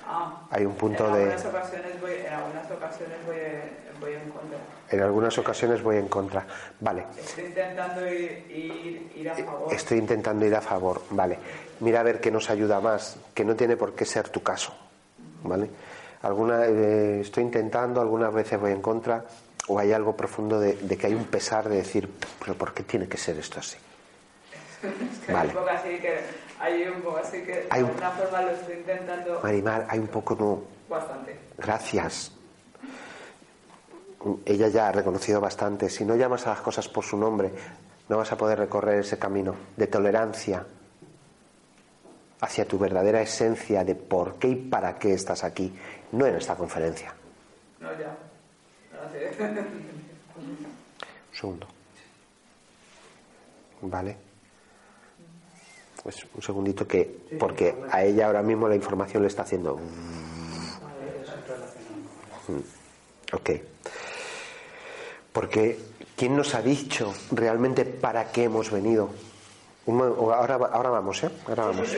Ah, Hay un punto en de... Algunas ocasiones voy, en algunas ocasiones voy, voy en contra. En algunas ocasiones voy en contra. Vale. Estoy intentando ir, ir, ir a favor. Estoy intentando ir a favor. Vale. Mira a ver qué nos ayuda más, que no tiene por qué ser tu caso. ¿Vale? Alguna, eh, estoy intentando, algunas veces voy en contra, o hay algo profundo de, de, que hay un pesar de decir, pero ¿por qué tiene que ser esto así? es que vale. Hay un poco así que, hay un poco así que hay de alguna forma lo estoy intentando. Marimar, hay un poco no. Bastante. Gracias. Ella ya ha reconocido bastante. Si no llamas a las cosas por su nombre, no vas a poder recorrer ese camino de tolerancia hacia tu verdadera esencia de por qué y para qué estás aquí, no en esta conferencia. No, ya. Un segundo. Vale. Pues un segundito que, porque a ella ahora mismo la información le está haciendo. Ok. Porque ¿quién nos ha dicho realmente para qué hemos venido? Ahora, ahora vamos, ¿eh? Ahora vamos.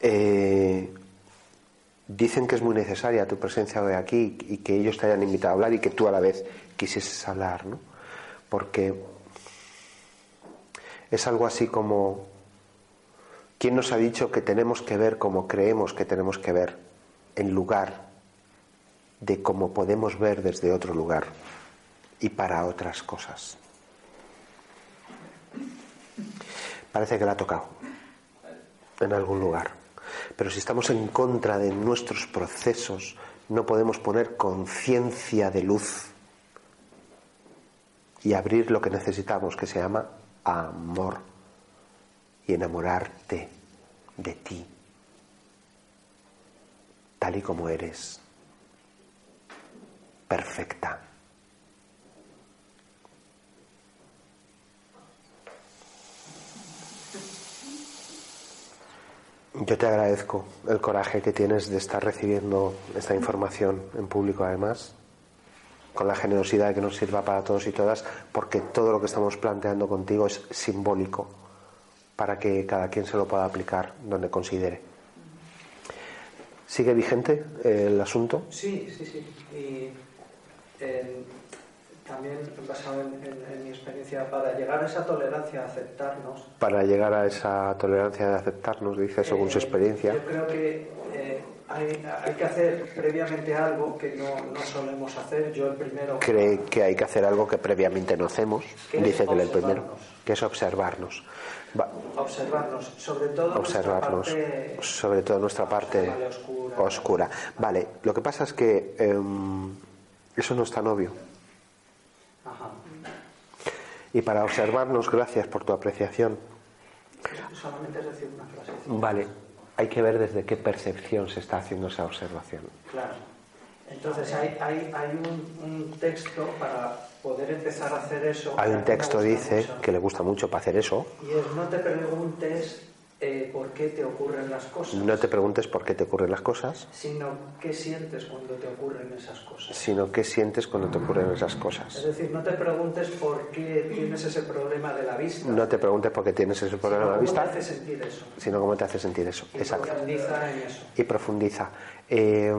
Eh, dicen que es muy necesaria tu presencia hoy aquí y que ellos te hayan invitado a hablar y que tú a la vez quisieses hablar, ¿no? Porque Es algo así como, ¿quién nos ha dicho que tenemos que ver como creemos que tenemos que ver, en lugar de cómo podemos ver desde otro lugar y para otras cosas? Parece que la ha tocado en algún lugar. Pero si estamos en contra de nuestros procesos, no podemos poner conciencia de luz y abrir lo que necesitamos, que se llama amor y enamorarte de ti, tal y como eres, perfecta. Yo te agradezco el coraje que tienes de estar recibiendo esta información en público además, con la generosidad que nos sirva para todos y todas, porque todo lo que estamos planteando contigo es simbólico para que cada quien se lo pueda aplicar donde considere. ¿Sigue vigente el asunto? Sí, sí, sí. Eh, también basado en, en, en, mi experiencia, para llegar a esa tolerancia, a aceptarnos. Para llegar a esa tolerancia de aceptarnos, dice según eh, su experiencia. Yo creo que eh, hay, hay, que hacer previamente algo que no, no, solemos hacer. Yo el primero. Cree que hay que hacer algo que previamente no hacemos, dice que el primero, que es observarnos. Va. Observarnos, sobre todo observarnos, nuestra parte, sobre todo nuestra parte oscura. oscura. Vale, lo que pasa es que eh, eso no es tan obvio. Y para observarnos, gracias por tu apreciación. Solamente es decir una frase. Vale, hay que ver desde qué percepción se está haciendo esa observación. Claro. Entonces hay, hay, hay un, un, texto para poder empezar a hacer eso. Hay un texto, dice, mucho. que le gusta mucho para hacer eso. Y es no te preguntes eh, por qué te ocurren las cosas. No te preguntes por qué te ocurren las cosas. Sino qué sientes cuando te ocurren esas cosas. Sino qué sientes cuando te ocurren esas Es cosas. decir, no te preguntes por qué tienes ese problema de la vista. No te preguntes por qué tienes ese problema de la ¿Cómo vista, te hace sentir eso? sino cómo te hace sentir eso. Y Exacto. profundiza en eso. Y profundiza. Eh,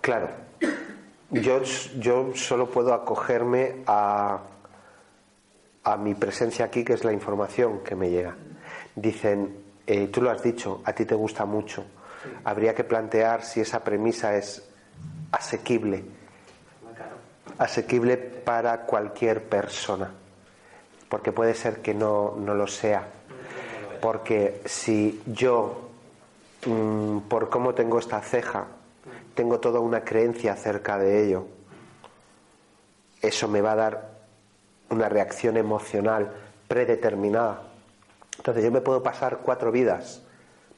claro, yo, yo solo puedo acogerme a, a mi presencia aquí, que es la información que me llega. Dicen, eh, tú lo has dicho, a ti te gusta mucho. Habría que plantear si esa premisa es asequible, asequible para cualquier persona, porque puede ser que no, no lo sea. Porque si yo, mm, por cómo tengo esta ceja, tengo toda una creencia acerca de ello, eso me va a dar una reacción emocional predeterminada. Entonces yo me puedo pasar cuatro vidas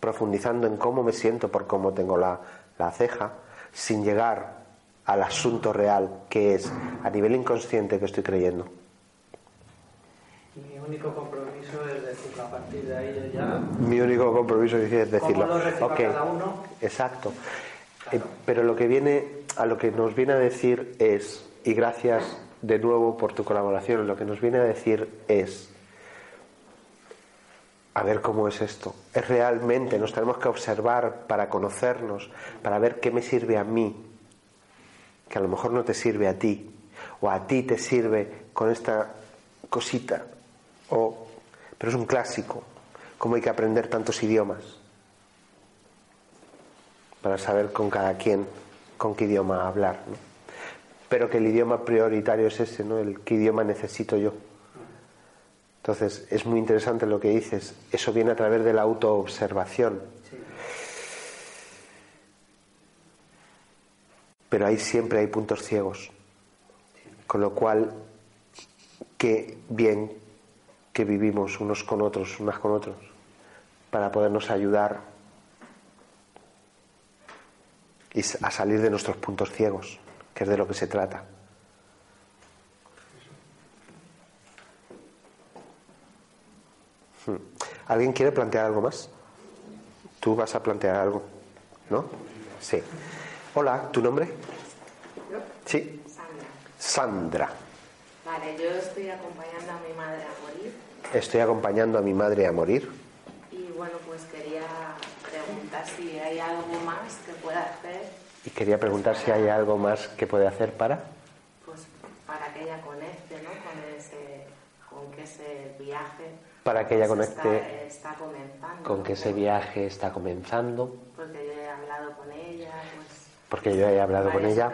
profundizando en cómo me siento por cómo tengo la, la ceja, sin llegar al asunto real, que es a nivel inconsciente que estoy creyendo. Mi único compromiso es decirlo a partir de ahí yo ya. Mi único compromiso es decirlo. ¿Cómo lo reciba Ok, cada uno? Exacto. Eh, pero lo que viene, a lo que nos viene a decir es, y gracias de nuevo por tu colaboración, lo que nos viene a decir es, a ver cómo es esto. Es realmente, nos tenemos que observar para conocernos, para ver qué me sirve a mí, que a lo mejor no te sirve a ti, o a ti te sirve con esta cosita, o, pero es un clásico, como hay que aprender tantos idiomas para saber con cada quien con qué idioma hablar. ¿no? Pero que el idioma prioritario es ese, ¿no? El qué idioma necesito yo. Entonces, es muy interesante lo que dices. Eso viene a través de la autoobservación. Pero ahí siempre hay puntos ciegos. Con lo cual, qué bien que vivimos unos con otros, unas con otros, para podernos ayudar y a salir de nuestros puntos ciegos, que es de lo que se trata. ¿Alguien quiere plantear algo más? Tú vas a plantear algo, ¿no? Sí. Hola, ¿tu nombre? ¿Yo? Sí. Sandra. Sandra. Vale, yo estoy acompañando a mi madre a morir Estoy acompañando a mi madre a morir y bueno, pues quería preguntar si hay algo más que pueda hacer y quería preguntar si hay algo más que puede hacer para. pues para que ella conecte, ¿no? Con ese con que ese viaje Para que ella pues, conecte está, está comenzando. con que ese viaje está comenzando, Porque yo he hablado con ella, pues porque yo he hablado con ella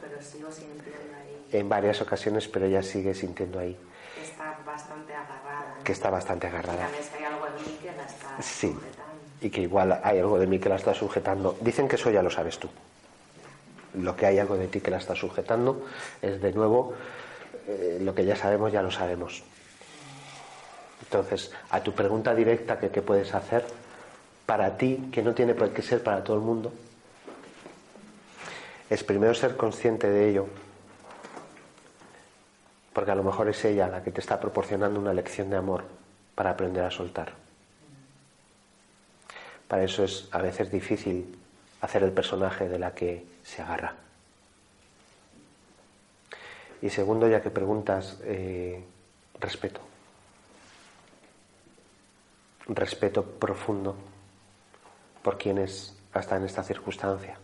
pero sigo sintiendo ahí en varias ocasiones, pero ella sigue sintiendo ahí que está bastante agarrada. ¿no? que está bastante Y agarrada. a veces hay algo en mí que la está Sí, sujetando. y que igual hay algo de mí que la está sujetando. Dicen que eso ya lo sabes tú. Lo que hay algo de ti que la está sujetando es de nuevo eh, lo que ya sabemos, ya lo sabemos. Entonces, a tu pregunta directa que qué puedes hacer para ti, que no tiene por qué ser para todo el mundo, es primero ser consciente de ello, porque a lo mejor es ella la que te está proporcionando una lección de amor para aprender a soltar. Para eso es a veces difícil hacer el personaje de la que se agarra. Y segundo, ya que preguntas, eh, respeto. Respeto profundo por quienes hasta en esta circunstancia.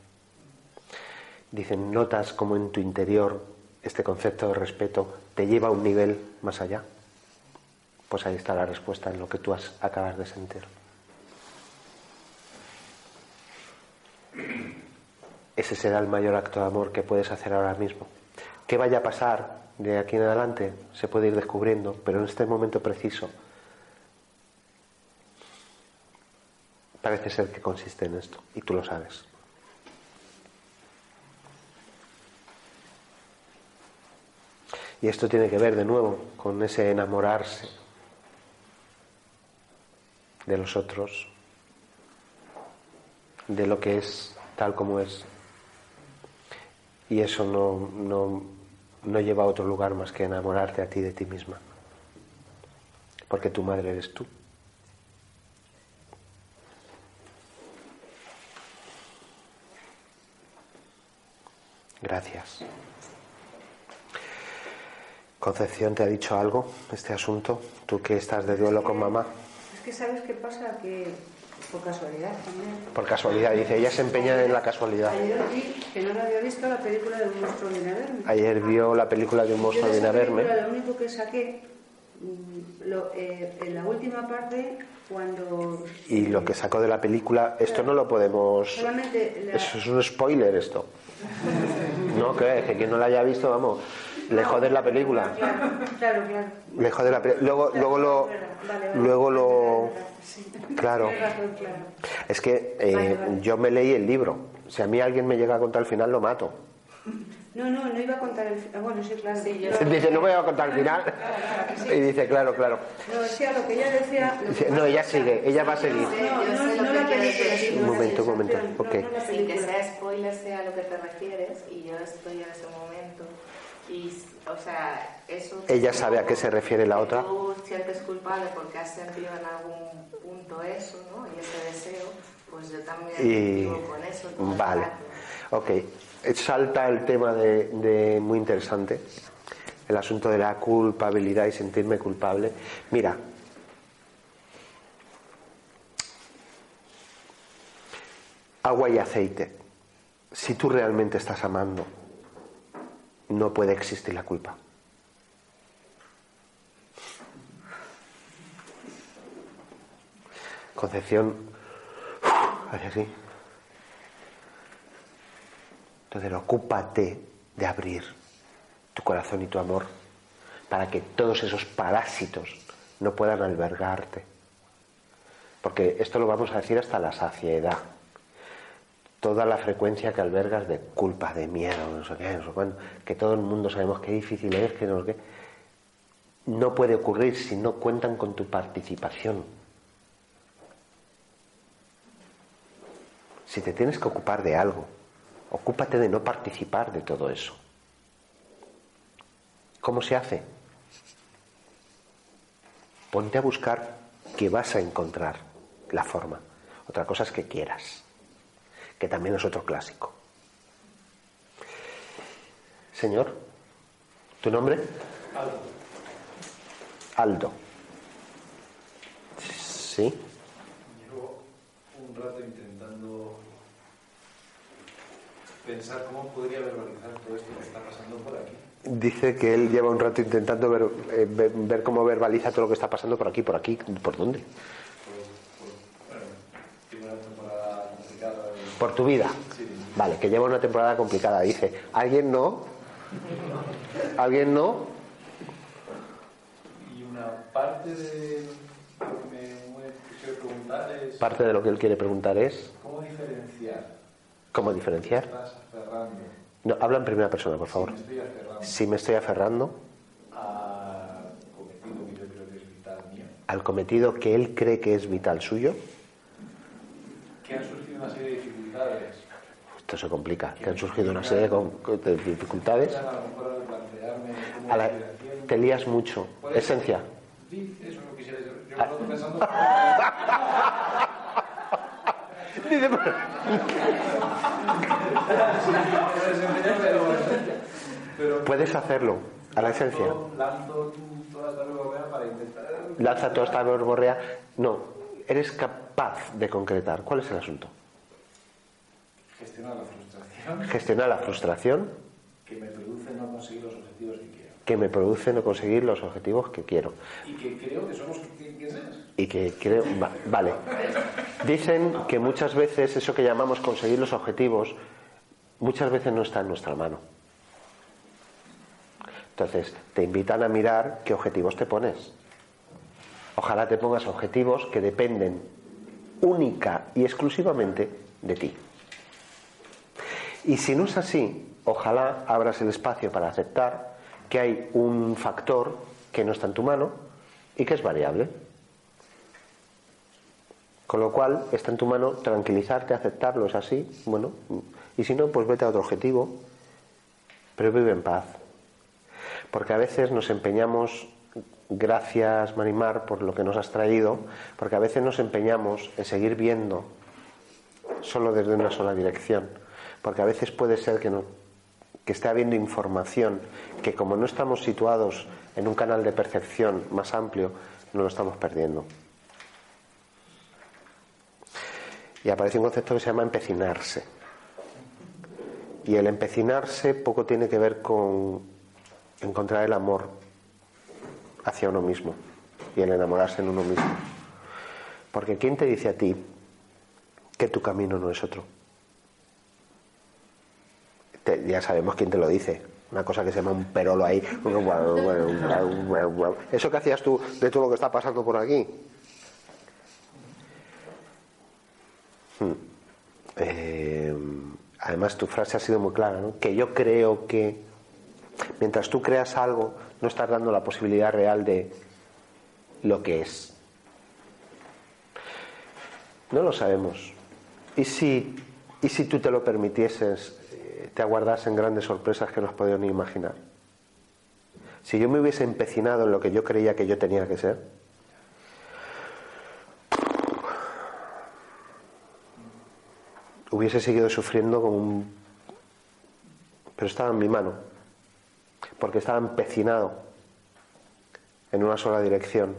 Dicen, notas como en tu interior este concepto de respeto te lleva a un nivel más allá. Pues ahí está la respuesta en lo que tú has, acabas de sentir. Ese será el mayor acto de amor que puedes hacer ahora mismo. ¿Qué vaya a pasar de aquí en adelante? Se puede ir descubriendo, pero en este momento preciso parece ser que consiste en esto, y tú lo sabes. Y esto tiene que ver de nuevo con ese enamorarse de los otros, de lo que es tal como es. Y eso no, no, no lleva a otro lugar más que enamorarte a ti de ti misma. Porque tu madre eres tú. Gracias. Concepción, ¿te ha dicho algo este asunto? Tú que estás de duelo con mamá. Es que sabes qué pasa, que por casualidad también. Por casualidad, dice, ella se empeña en la casualidad. Ayer vi que no la había visto la película de un monstruo viene a verme. Ayer vio la película de un monstruo viene a verme. Lo único que saqué, mm, lo- eh, en la última parte, cuando... Y lo que sacó de la película, esto no lo podemos... Solamente la... Eso es un spoiler esto. No, que, que quien no la haya visto, vamos, le jodes la película. Claro, claro, claro. Le jodes la película. Luego, luego lo... Luego lo... Claro. Es que eh, yo me leí el libro. Si a mí alguien me llega a contar el final, lo mato. No, no, no iba a contar el... ah, Bueno, sí, claro. Sí, yo- Dice, no voy a contar el final. Y dice, claro, claro. No, decía lo que ella decía... que no, ella sigue, ella va a seguir. No, no, no, la película, Un momento, un momento, ok. no, no la Sin que sea spoiler, sea lo que te refieres, y yo estoy en ese momento. Y, o sea, eso. Ella sabe a qué se refiere la otra. Tú sientes culpable porque has sentido en algún punto eso, ¿no? Y ese deseo, pues yo también Y vivo con eso. vale, ok. Salta el tema de, muy interesante, el asunto de la culpabilidad y sentirme culpable. Mira, agua y aceite. Si tú realmente estás amando, no puede existir la culpa. Concepción, así. Entonces, ocúpate de abrir tu corazón y tu amor para que todos esos parásitos no puedan albergarte. Porque esto lo vamos a decir hasta la saciedad. Toda la frecuencia que albergas de culpa, de miedo, no sé qué, no sé cuándo, que todo el mundo sabemos qué difícil es, que no sé qué, no puede ocurrir si no cuentan con tu participación. Si te tienes que ocupar de algo, ocúpate de no participar de todo eso. ¿Cómo se hace? Ponte a buscar que vas a encontrar la forma. Otra cosa es que quieras, que también es otro clásico. Señor, ¿tu nombre? Algo. Aldo. ¿Sí? Llevo un rato pensar cómo podría verbalizar todo esto que está pasando por aquí. Dice que él lleva un rato intentando ver, eh, ver, ver cómo verbaliza todo lo que está pasando por aquí, por aquí, ¿por dónde? Bueno, tiene una temporada complicada. Por tu vida. Sí. Vale, que lleva una temporada complicada. Dice, ¿alguien no? ¿Alguien no? Y una parte de lo que me quiero preguntar es Parte de lo que él quiere preguntar es, cómo diferenciar. ¿Cómo diferenciar? No, habla en primera persona, por favor. si me estoy aferrando al cometido que él cree que es vital suyo, que han surgido una serie de dificultades. esto se complica, que han surgido una serie de, dificultades. A la- te lías mucho. Esencia. Lo yo. Pensando. Dice, pero- Puedes hacerlo, a la esencia. Lanza toda esta verborrea. No, eres capaz de concretar. ¿Cuál es el asunto? gestionar la frustración Gestionar la frustración que me produce no conseguir los objetivos que quiero. Que me produce no conseguir los objetivos que quiero. Y que creo que son los que tienen que ser. Y que creo. va- vale. Dicen que muchas veces eso que llamamos conseguir los objetivos, muchas veces no está en nuestra mano. Entonces, te invitan a mirar qué objetivos te pones. Ojalá te pongas objetivos que dependen única y exclusivamente de ti. Y si no es así, ojalá abras el espacio para aceptar que hay un factor que no está en tu mano y que es variable. Con lo cual está en tu mano tranquilizarte, aceptarlo, es así, bueno, y si no, pues vete a otro objetivo, pero vive en paz. Porque a veces nos empeñamos, gracias Marimar por lo que nos has traído, porque a veces nos empeñamos en seguir viendo solo desde una sola dirección, porque a veces puede ser que, no, que esté habiendo información que como no estamos situados en un canal de percepción más amplio, no lo estamos perdiendo. Y aparece un concepto que se llama empecinarse. Y el empecinarse poco tiene que ver con encontrar el amor hacia uno mismo y el enamorarse en uno mismo. Porque ¿quién te dice a ti que tu camino no es otro? Ya sabemos quién te lo dice. Una cosa que se llama un perolo ahí. Eso que hacías tú de todo lo que está pasando por aquí. Hmm. Eh, además, tu frase ha sido muy clara, ¿no? Que yo creo que mientras tú creas algo, no estás dando la posibilidad real de lo que es. No lo sabemos. ¿Y si, y si tú te lo permitieses, te aguardasen grandes sorpresas que no has podido ni imaginar? Si yo me hubiese empecinado en lo que yo creía que yo tenía que ser, hubiese seguido sufriendo como un... Pero estaba en mi mano, porque estaba empecinado en una sola dirección,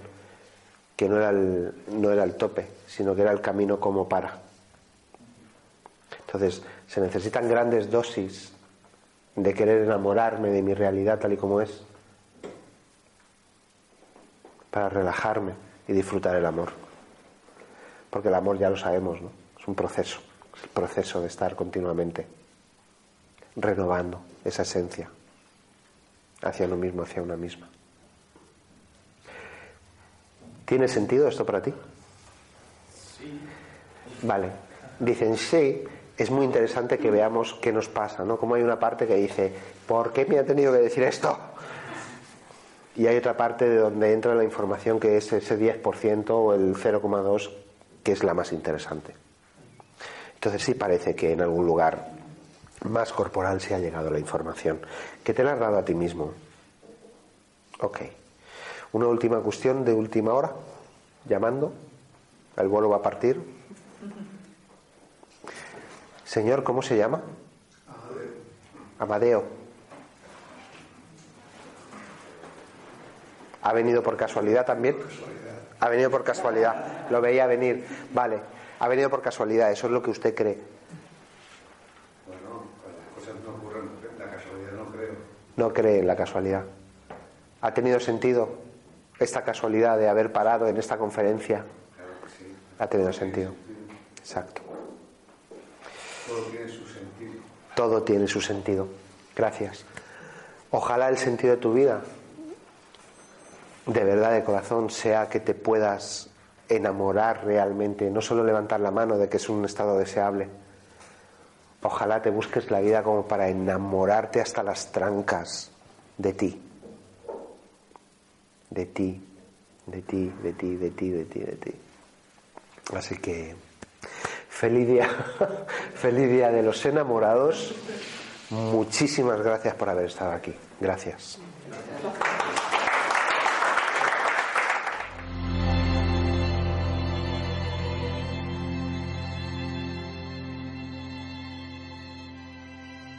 que no era el, no era el tope, sino que era el camino como para. Entonces, se necesitan grandes dosis de querer enamorarme de mi realidad tal y como es, para relajarme y disfrutar el amor. Porque el amor ya lo sabemos, ¿no? Es un proceso, es el proceso de estar continuamente renovando esa esencia hacia uno mismo, hacia una misma. ¿Tiene sentido esto para ti? Sí. Vale. Dicen sí, es muy interesante que veamos qué nos pasa, ¿no? Como hay una parte que dice, ¿por qué me ha tenido que decir esto? Y hay otra parte de donde entra la información que es ese 10% o el 0,2 que es la más interesante. Entonces sí parece que en algún lugar más corporal se ha llegado la información. Que te la has dado a ti mismo. Ok. Una última cuestión de última hora. Llamando. El vuelo va a partir. Señor, ¿cómo se llama? Amadeo. ¿Ha venido por casualidad también? Ha venido por casualidad. Lo veía venir. Vale. Ha venido por casualidad. Eso es lo que usted cree. Bueno, las cosas no ocurren, la casualidad no creo. no cree en la casualidad. ¿Ha tenido sentido esta casualidad de haber parado en esta conferencia? Ha tenido sentido. Exacto. Todo tiene su sentido. Todo tiene su sentido. Gracias. Ojalá el sentido de tu vida, de verdad, de corazón, sea que te puedas enamorar realmente, no solo levantar la mano de que es un estado deseable. Ojalá te busques la vida como para enamorarte hasta las trancas de ti. De ti, de ti, de ti, de ti, de ti, de ti. Así que feliz día, feliz día de los enamorados. Muchísimas gracias por haber estado aquí. Gracias.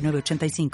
906985.